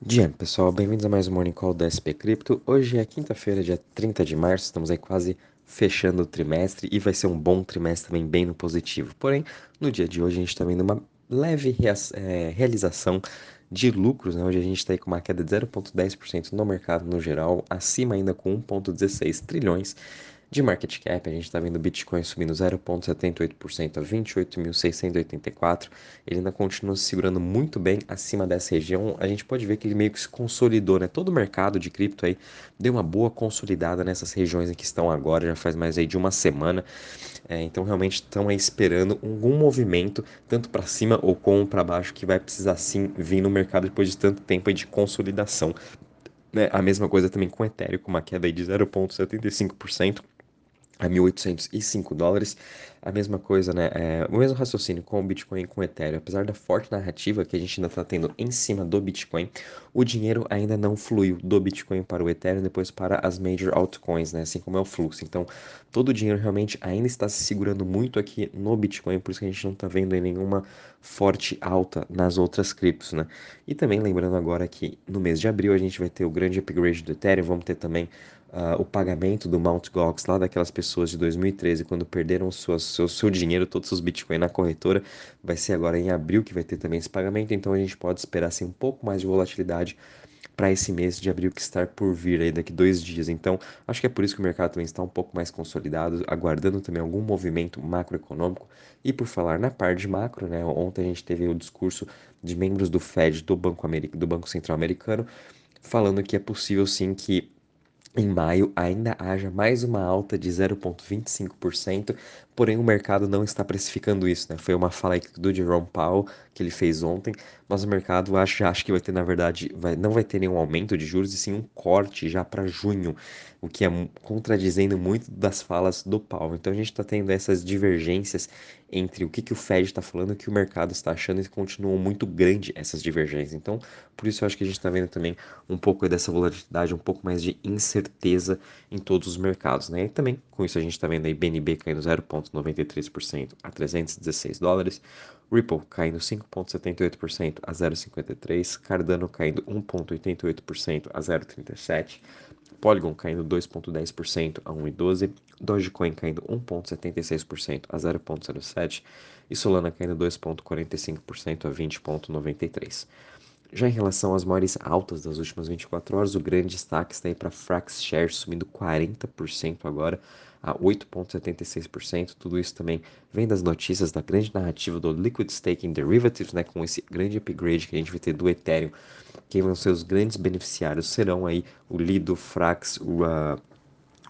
Dia, pessoal, bem-vindos a mais um Morning Call da SP Cripto. Hoje é quinta-feira, dia 30 de março, estamos aí quase fechando o trimestre e vai ser um bom trimestre também bem no positivo. Porém, no dia de hoje a gente está vendo uma leve é, realização de lucros, né? Hoje a gente está aí com uma queda de 0,10% no mercado no geral, acima ainda com 1,16 trilhões de market cap, a gente está vendo o Bitcoin subindo 0,78% a 28.684. Ele ainda continua se segurando muito bem acima dessa região. A gente pode ver que ele meio que se consolidou, né? Todo o mercado de cripto aí deu uma boa consolidada nessas regiões em que estão agora, já faz mais aí de uma semana. É, então realmente estão aí esperando algum movimento, tanto para cima ou como para baixo, que vai precisar sim vir no mercado depois de tanto tempo de consolidação. Né? A mesma coisa também com o Ethereum, com uma queda aí de 0,75% a 1.805 dólares. A mesma coisa, né? É, o mesmo raciocínio com o Bitcoin e com o Ethereum. Apesar da forte narrativa que a gente ainda está tendo em cima do Bitcoin, o dinheiro ainda não fluiu do Bitcoin para o Ethereum, depois para as major altcoins, né? Assim como é o fluxo. Então, todo o dinheiro realmente ainda está se segurando muito aqui no Bitcoin, por isso que a gente não está vendo nenhuma forte alta nas outras criptos, né? E também lembrando agora que no mês de abril a gente vai ter o grande upgrade do Ethereum, vamos ter também uh, o pagamento do Mt. Gox lá daquelas pessoas de 2013 quando perderam suas, seu, seu dinheiro, todos os Bitcoin na corretora, vai ser agora em abril que vai ter também esse pagamento, então a gente pode esperar assim, um pouco mais de volatilidade para esse mês de abril que está por vir aí daqui dois dias. Então, acho que é por isso que o mercado também está um pouco mais consolidado, aguardando também algum movimento macroeconômico. E por falar na parte de macro, né, ontem a gente teve o discurso de membros do Fed, do Banco, do Banco Central Americano, falando que é possível sim que em maio ainda haja mais uma alta de 0,25%, porém o mercado não está precificando isso, né? Foi uma fala do Jerome Powell que ele fez ontem, mas o mercado acha, acha que vai ter, na verdade, vai, não vai ter nenhum aumento de juros, e sim um corte já para junho, o que é contradizendo muito das falas do Powell. Então a gente está tendo essas divergências entre o que, que o Fed está falando e o que o mercado está achando, e continuam muito grande essas divergências. Então, por isso eu acho que a gente está vendo também um pouco dessa volatilidade, um pouco mais de incerteza em todos os mercados, né? E também com isso a gente está vendo aí BNB caindo 0,93% a 316 dólares, Ripple caindo 5,78% a 0,53%, Cardano caindo 1,88% a 0,37%, Polygon caindo 2,10% a 1,12%, Dogecoin caindo 1,76% a 0,07% e Solana caindo 2,45% a 20,93%. Já em relação às maiores altas das últimas 24 horas, o grande destaque está aí para Frax Shares subindo 40% agora a 8,76%. Tudo isso também vem das notícias da grande narrativa do Liquid Staking Derivatives, né, com esse grande upgrade que a gente vai ter do Ethereum. Quem vão ser os grandes beneficiários serão aí o Lido, Frax, o uh,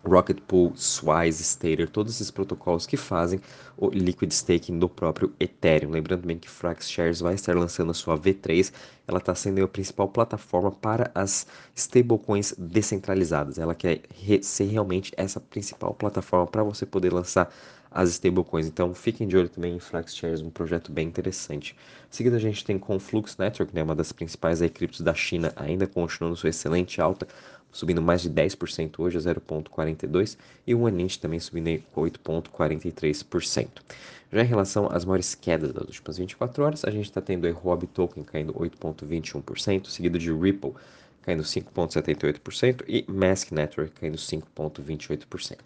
Rocket Pool, Swize, Stater, todos esses protocolos que fazem o liquid staking do próprio Ethereum. Lembrando também que Frax Shares vai estar lançando a sua V3, ela está sendo a principal plataforma para as stablecoins descentralizadas. Ela quer ser realmente essa principal plataforma para você poder lançar as stablecoins. Então fiquem de olho também em Frax Shares, um projeto bem interessante. Em seguida a gente tem Conflux Network, né, uma das principais criptos da China, ainda continuando sua excelente alta subindo mais de 10% hoje a 0,42% e o Anint também subindo 8,43%. Já em relação às maiores quedas das últimas 24 horas, a gente está tendo o Huobi Token caindo 8,21%, seguido de Ripple caindo 5,78% e Mask Network caindo 5,28%.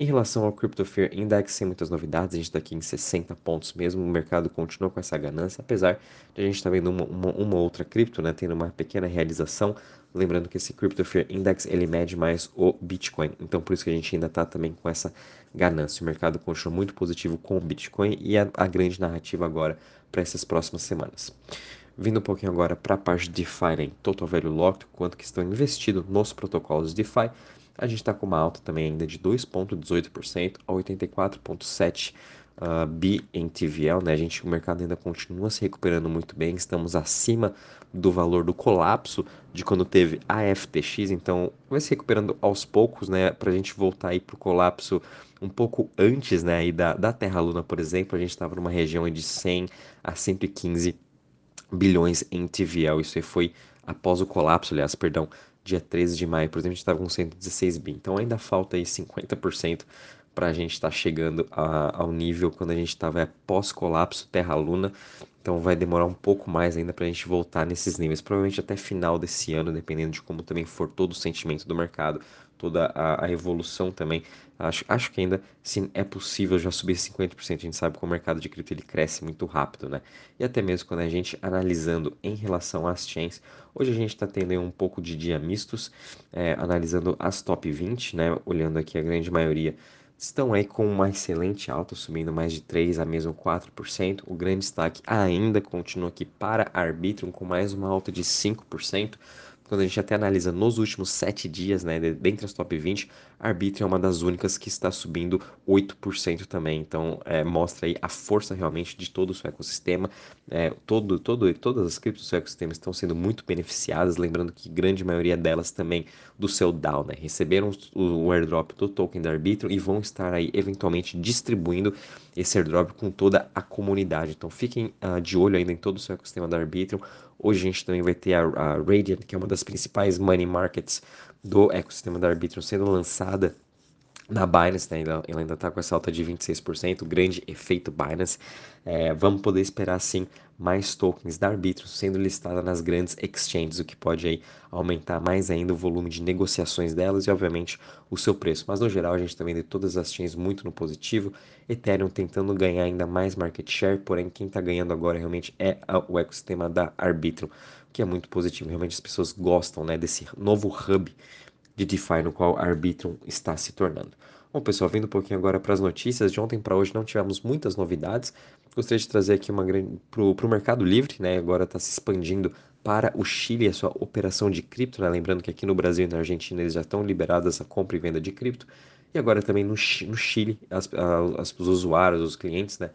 Em relação ao Crypto Fear Index, sem muitas novidades, a gente está aqui em 60 pontos mesmo, o mercado continua com essa ganância, apesar de a gente estar tá vendo uma, uma, uma, outra cripto, né, tendo uma pequena realização, lembrando que esse Crypto Fear Index, ele mede mais o Bitcoin, então por isso que a gente ainda está também com essa ganância, o mercado continua muito positivo com o Bitcoin e a, a grande narrativa agora para essas próximas semanas. Vindo um pouquinho agora para a parte de DeFi, né, Total Value Locked, quanto que estão investidos nos protocolos DeFi, a gente está com uma alta também ainda de 2,18% a 84,7% uh, bi em TVL, né? A gente, o mercado ainda continua se recuperando muito bem, estamos acima do valor do colapso de quando teve a FTX, então vai se recuperando aos poucos, né? Para a gente voltar aí para o colapso um pouco antes, né? Aí da, da Terra Luna, por exemplo, a gente estava numa região de 100 a 115 bilhões em TVL, isso aí foi após o colapso, aliás, perdão, dia 13 de maio, por exemplo, a gente estava com 116 bi. Então ainda falta aí 50% para a gente estar tá chegando a, ao nível quando a gente estava é, pós-colapso Terra-Luna. Então vai demorar um pouco mais ainda para a gente voltar nesses níveis, provavelmente até final desse ano, dependendo de como também for todo o sentimento do mercado, toda a, a evolução também. Acho, acho que ainda sim é possível já subir 50%. A gente sabe que o mercado de cripto ele cresce muito rápido, né? E até mesmo quando a gente analisando em relação às chains, hoje a gente está tendo um pouco de dia mistos, é, analisando as top 20, né? Olhando aqui a grande maioria estão aí com uma excelente alta, subindo mais de 3 a mesmo 4%. O grande destaque ainda continua aqui para Arbitrum, com mais uma alta de 5% quando a gente até analisa nos últimos 7 dias, né, dentre as top 20, a Arbitrum é uma das únicas que está subindo 8% também. Então, é, mostra aí a força realmente de todo o seu ecossistema. É, todo, todo, todas as criptos do seu ecossistema estão sendo muito beneficiadas. Lembrando que grande maioria delas também do seu DAO, né, receberam o, o airdrop do token da Arbitrum e vão estar aí eventualmente distribuindo esse airdrop com toda a comunidade. Então, fiquem uh, de olho ainda em todo o seu ecossistema da Arbitrum. Hoje a gente também vai ter a, a Radiant, que é uma das principais money markets do ecossistema da Arbitrum, sendo lançada na Binance, né? ela, ainda está com essa alta de 26%, grande efeito Binance. É, vamos poder esperar sim mais tokens da Arbitrum sendo listada nas grandes exchanges, o que pode aí aumentar mais ainda o volume de negociações delas e obviamente o seu preço. Mas no geral a gente também vê todas as chains muito no positivo, Ethereum tentando ganhar ainda mais market share, porém quem está ganhando agora realmente é o ecossistema da Arbitrum, que é muito positivo. Realmente as pessoas gostam né, desse novo hub de DeFi no qual Arbitrum está se tornando. Bom, pessoal, vindo um pouquinho agora para as notícias, de ontem para hoje não tivemos muitas novidades. Gostaria de trazer aqui uma grande para o Mercado Livre, né? Agora está se expandindo para o Chile a sua operação de cripto, né? Lembrando que aqui no Brasil e na Argentina eles já estão liberados a compra e venda de cripto. E agora também no, no Chile, as, as, os usuários, os clientes, né?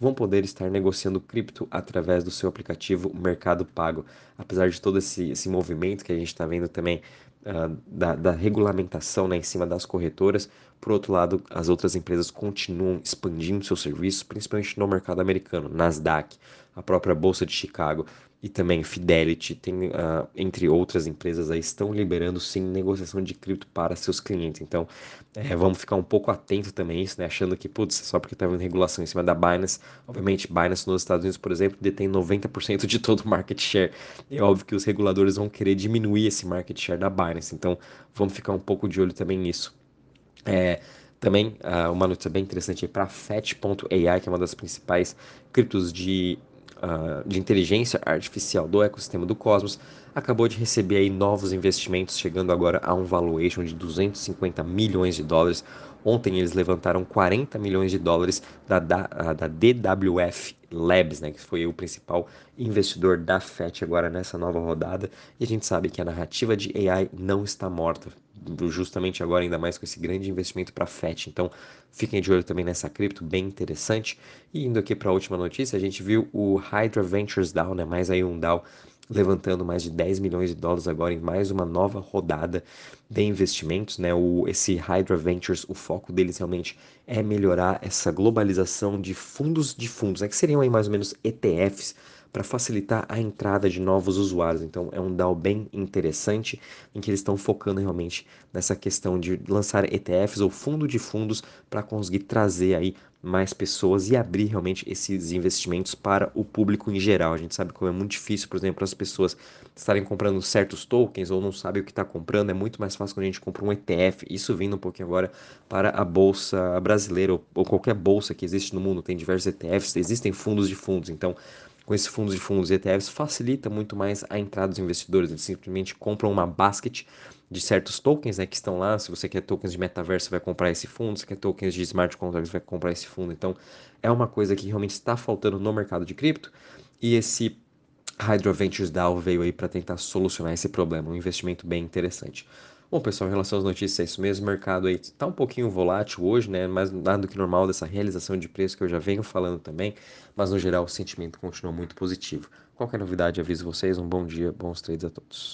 vão poder estar negociando cripto através do seu aplicativo Mercado Pago. Apesar de todo esse, esse movimento que a gente está vendo também uh, da, da, regulamentação né, em cima das corretoras, por outro lado, as outras empresas continuam expandindo seus serviços, principalmente no mercado americano, Nasdaq, a própria Bolsa de Chicago e também Fidelity, tem, uh, entre outras empresas, aí, estão liberando sim negociação de cripto para seus clientes. Então, é, vamos ficar um pouco atento também a isso, né? achando que, putz, só porque está havendo regulação em cima da Binance, obviamente, Binance nos Estados Unidos, por exemplo, detém 90% de todo o market share. É óbvio que os reguladores vão querer diminuir esse market share da Binance, então vamos ficar um pouco de olho também nisso. É, também uh, uma notícia bem interessante para Fetch.ai, que é uma das principais criptos de uh, de inteligência artificial do ecossistema do Cosmos, acabou de receber aí novos investimentos, chegando agora a um valuation de 250 milhões de dólares. Ontem eles levantaram 40 milhões de dólares da, da, da DWF Labs, né, que foi o principal investidor da FET agora nessa nova rodada. E a gente sabe que a narrativa de AI não está morta justamente agora, ainda mais com esse grande investimento para FET. Então, fiquem de olho também nessa cripto, bem interessante. E indo aqui para a última notícia, a gente viu o Hydra Ventures DAO, né? mais aí um DAO levantando mais de 10 milhões de dólares agora em mais uma nova rodada de investimentos, né? O, esse Hydra Ventures, o foco deles realmente é melhorar essa globalização de fundos de fundos, né? que seriam aí mais ou menos ETFs para facilitar a entrada de novos usuários. Então é um DAO bem interessante em que eles estão focando realmente nessa questão de lançar ETFs ou fundo de fundos para conseguir trazer aí mais pessoas e abrir realmente esses investimentos para o público em geral. A gente sabe como é muito difícil, por exemplo, as pessoas estarem comprando certos tokens ou não sabem o que está comprando. É muito mais fácil quando a gente compra um ETF. Isso vindo um pouquinho agora para a bolsa brasileira ou, ou qualquer bolsa que existe no mundo. Tem diversos ETFs, existem fundos de fundos. Então, com esses fundos de fundos ETFs facilita muito mais a entrada dos investidores. Eles simplesmente compram uma basket de certos tokens né, que estão lá. Se você quer tokens de metaverso, vai comprar esse fundo. Se quer tokens de smart contracts, vai comprar esse fundo. Então, é uma coisa que realmente está faltando no mercado de cripto. E esse Hydro Ventures DAO veio aí para tentar solucionar esse problema. Um investimento bem interessante. Bom, pessoal, em relação às notícias, é isso mesmo. O mercado aí está um pouquinho volátil hoje, né? Mas nada do que normal dessa realização de preço que eu já venho falando também. Mas no geral, o sentimento continua muito positivo. Qualquer novidade, aviso vocês. Um bom dia, bons trades a todos.